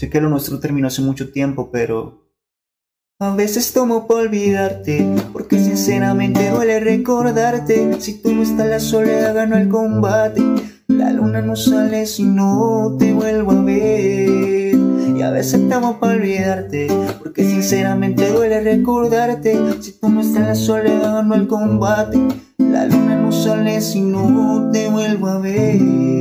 Sé que lo nuestro terminó hace mucho tiempo, pero a veces tomo por olvidarte, porque sinceramente duele recordarte. Si tú no estás, la soledad ganó el combate. La luna no sale si no te vuelvo a ver. Y a veces tomo por olvidarte, porque sinceramente duele recordarte. Si tú no estás, la soledad ganó el combate. La luna no sale si no te vuelvo a ver.